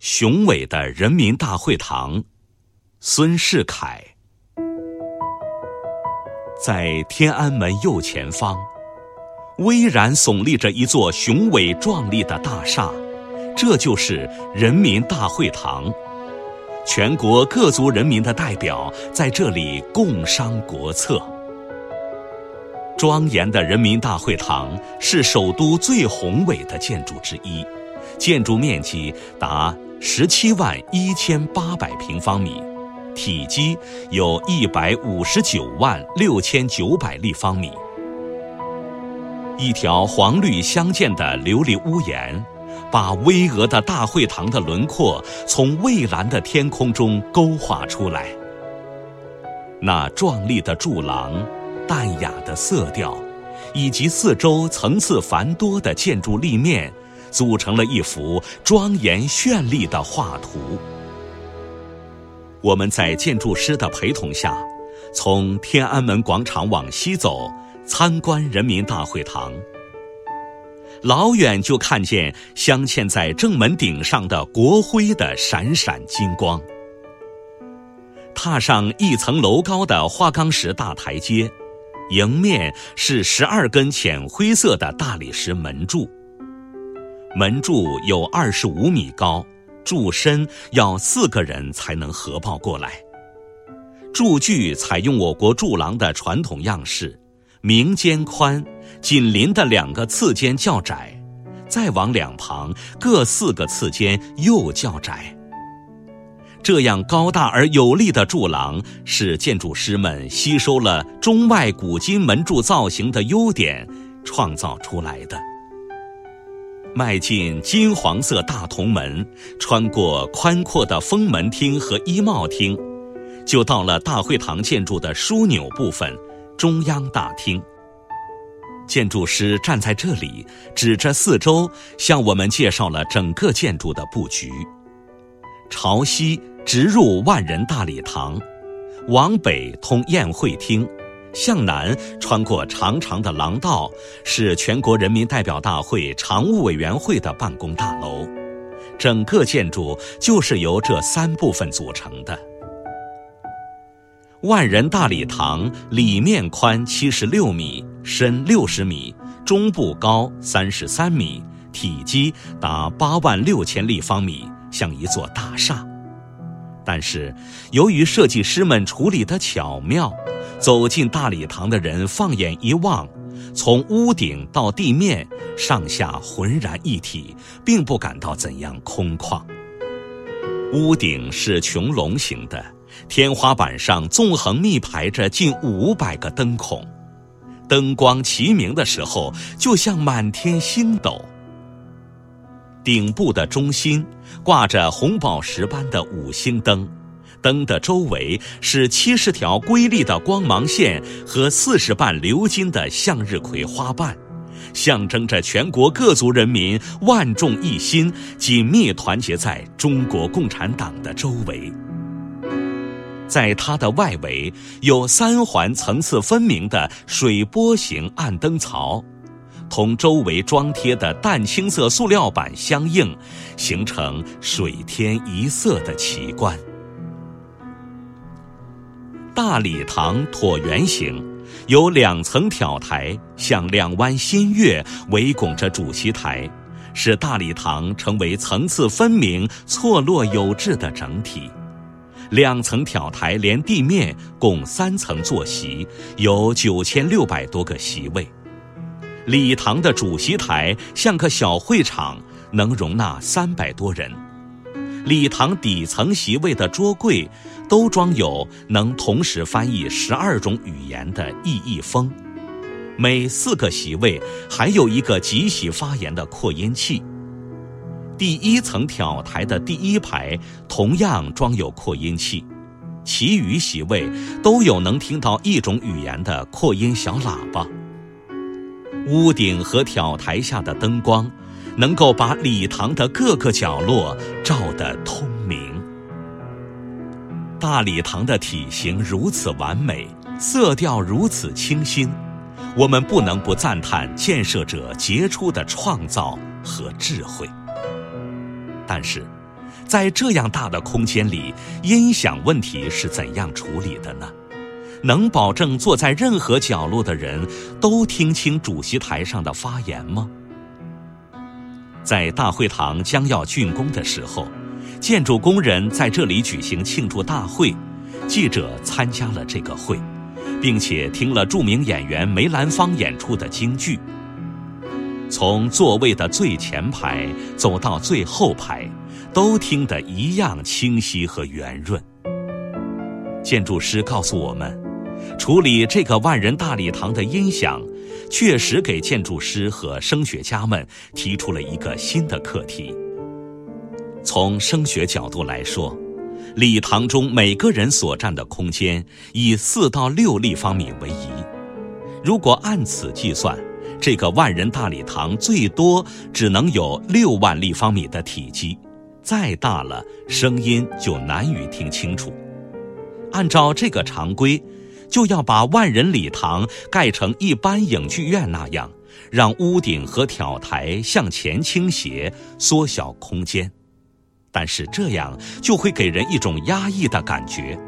雄伟的人民大会堂，孙世凯。在天安门右前方，巍然耸立着一座雄伟壮丽的大厦，这就是人民大会堂。全国各族人民的代表在这里共商国策。庄严的人民大会堂是首都最宏伟的建筑之一，建筑面积达。十七万一千八百平方米，体积有一百五十九万六千九百立方米。一条黄绿相间的琉璃屋檐，把巍峨的大会堂的轮廓从蔚蓝的天空中勾画出来。那壮丽的柱廊、淡雅的色调，以及四周层次繁多的建筑立面。组成了一幅庄严绚丽的画图。我们在建筑师的陪同下，从天安门广场往西走，参观人民大会堂。老远就看见镶嵌在正门顶上的国徽的闪闪金光。踏上一层楼高的花岗石大台阶，迎面是十二根浅灰色的大理石门柱。门柱有二十五米高，柱身要四个人才能合抱过来。柱距采用我国柱廊的传统样式，明间宽，紧邻的两个次间较窄，再往两旁各四个次间又较窄。这样高大而有力的柱廊，是建筑师们吸收了中外古今门柱造型的优点，创造出来的。迈进金黄色大铜门，穿过宽阔的封门厅和衣帽厅，就到了大会堂建筑的枢纽部分——中央大厅。建筑师站在这里，指着四周，向我们介绍了整个建筑的布局：朝西直入万人大礼堂，往北通宴会厅。向南穿过长长的廊道，是全国人民代表大会常务委员会的办公大楼。整个建筑就是由这三部分组成的。万人大礼堂里面宽七十六米，深六十米，中部高三十三米，体积达八万六千立方米，像一座大厦。但是，由于设计师们处理的巧妙。走进大礼堂的人，放眼一望，从屋顶到地面上下浑然一体，并不感到怎样空旷。屋顶是穹隆形的，天花板上纵横密排着近五百个灯孔，灯光齐明的时候，就像满天星斗。顶部的中心挂着红宝石般的五星灯。灯的周围是七十条瑰丽的光芒线和四十瓣鎏金的向日葵花瓣，象征着全国各族人民万众一心、紧密团结在中国共产党的周围。在它的外围有三环层次分明的水波形暗灯槽，同周围装贴的淡青色塑料板相应，形成水天一色的奇观。大礼堂椭圆形，有两层挑台，像两弯新月围拱着主席台，使大礼堂成为层次分明、错落有致的整体。两层挑台连地面，共三层坐席，有九千六百多个席位。礼堂的主席台像个小会场，能容纳三百多人。礼堂底层席位的桌柜，都装有能同时翻译十二种语言的译译风，每四个席位还有一个即席发言的扩音器。第一层挑台的第一排同样装有扩音器，其余席位都有能听到一种语言的扩音小喇叭。屋顶和挑台下的灯光。能够把礼堂的各个角落照得通明。大礼堂的体型如此完美，色调如此清新，我们不能不赞叹建设者杰出的创造和智慧。但是，在这样大的空间里，音响问题是怎样处理的呢？能保证坐在任何角落的人都听清主席台上的发言吗？在大会堂将要竣工的时候，建筑工人在这里举行庆祝大会，记者参加了这个会，并且听了著名演员梅兰芳演出的京剧。从座位的最前排走到最后排，都听得一样清晰和圆润。建筑师告诉我们，处理这个万人大礼堂的音响。确实给建筑师和声学家们提出了一个新的课题。从声学角度来说，礼堂中每个人所占的空间以四到六立方米为宜。如果按此计算，这个万人大礼堂最多只能有六万立方米的体积，再大了声音就难于听清楚。按照这个常规。就要把万人礼堂盖成一般影剧院那样，让屋顶和挑台向前倾斜，缩小空间。但是这样就会给人一种压抑的感觉。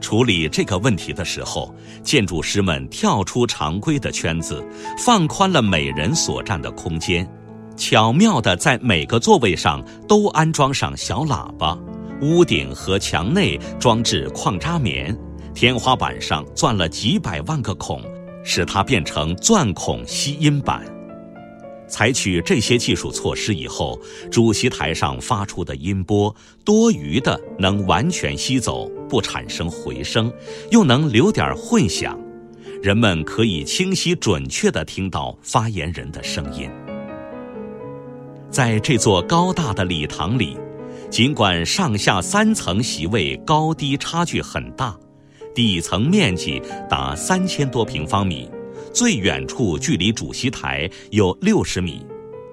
处理这个问题的时候，建筑师们跳出常规的圈子，放宽了每人所占的空间，巧妙地在每个座位上都安装上小喇叭，屋顶和墙内装置矿渣棉。天花板上钻了几百万个孔，使它变成钻孔吸音板。采取这些技术措施以后，主席台上发出的音波多余的能完全吸走，不产生回声，又能留点混响，人们可以清晰准确地听到发言人的声音。在这座高大的礼堂里，尽管上下三层席位高低差距很大。底层面积达三千多平方米，最远处距离主席台有六十米，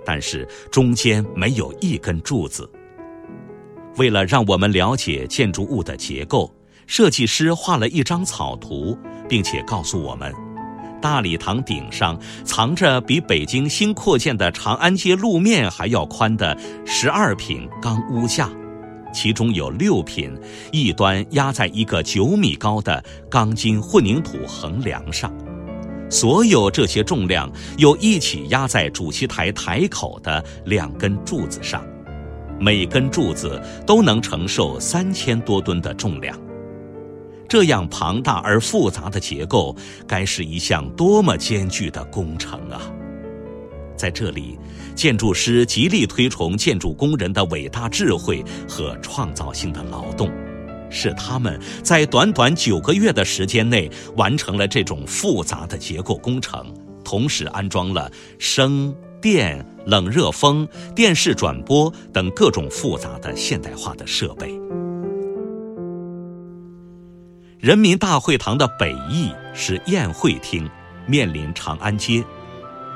但是中间没有一根柱子。为了让我们了解建筑物的结构，设计师画了一张草图，并且告诉我们，大礼堂顶上藏着比北京新扩建的长安街路面还要宽的十二品钢屋架。其中有六品，一端压在一个九米高的钢筋混凝土横梁上，所有这些重量又一起压在主席台台口的两根柱子上，每根柱子都能承受三千多吨的重量。这样庞大而复杂的结构，该是一项多么艰巨的工程啊！在这里，建筑师极力推崇建筑工人的伟大智慧和创造性的劳动，是他们在短短九个月的时间内完成了这种复杂的结构工程，同时安装了声、电、冷热风、电视转播等各种复杂的现代化的设备。人民大会堂的北翼是宴会厅，面临长安街。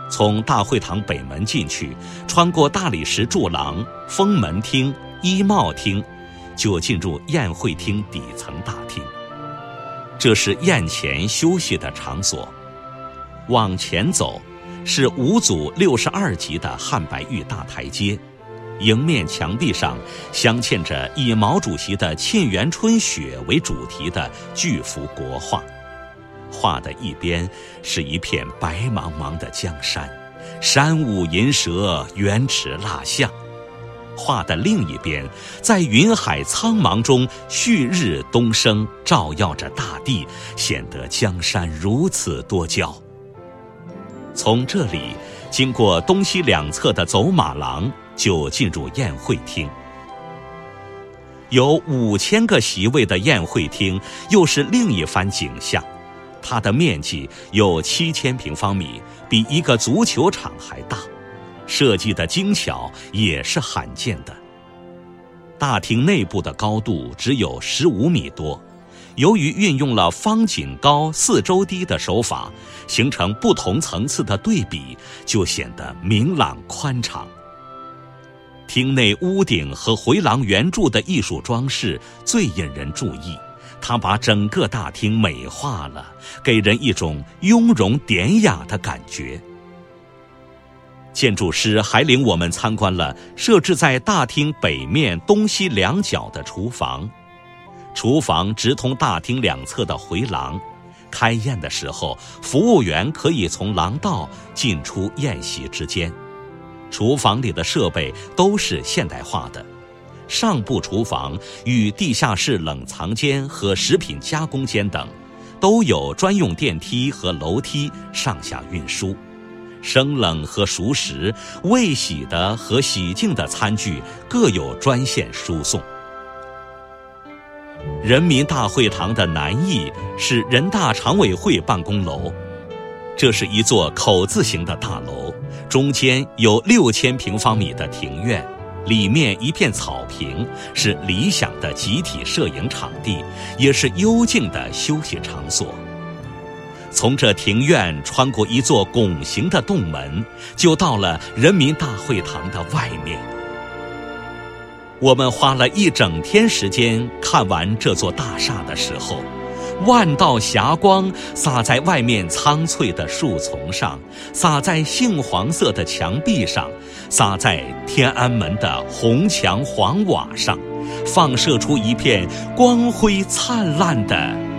从大会堂北门进去，穿过大理石柱廊、封门厅、衣帽厅，就进入宴会厅底层大厅。这是宴前休息的场所。往前走，是五组六十二级的汉白玉大台阶，迎面墙壁上镶嵌着以毛主席的《沁园春雪》为主题的巨幅国画。画的一边是一片白茫茫的江山，山舞银蛇，原驰蜡象；画的另一边，在云海苍茫中，旭日东升，照耀着大地，显得江山如此多娇。从这里经过东西两侧的走马廊，就进入宴会厅。有五千个席位的宴会厅，又是另一番景象。它的面积有七千平方米，比一个足球场还大，设计的精巧也是罕见的。大厅内部的高度只有十五米多，由于运用了方井高四周低的手法，形成不同层次的对比，就显得明朗宽敞。厅内屋顶和回廊圆柱的艺术装饰最引人注意。它把整个大厅美化了，给人一种雍容典雅的感觉。建筑师还领我们参观了设置在大厅北面东西两角的厨房，厨房直通大厅两侧的回廊。开宴的时候，服务员可以从廊道进出宴席之间。厨房里的设备都是现代化的，上部厨房与地下室冷藏间和食品加工间等，都有专用电梯和楼梯上下运输。生冷和熟食、未洗的和洗净的餐具各有专线输送。人民大会堂的南翼是人大常委会办公楼，这是一座口字形的大楼，中间有六千平方米的庭院，里面一片草坪，是理想的集体摄影场地，也是幽静的休息场所。从这庭院穿过一座拱形的洞门，就到了人民大会堂的外面。我们花了一整天时间看完这座大厦的时候，万道霞光洒在外面苍翠的树丛上，洒在杏黄色的墙壁上，洒在天安门的红墙黄瓦上，放射出一片光辉灿烂的。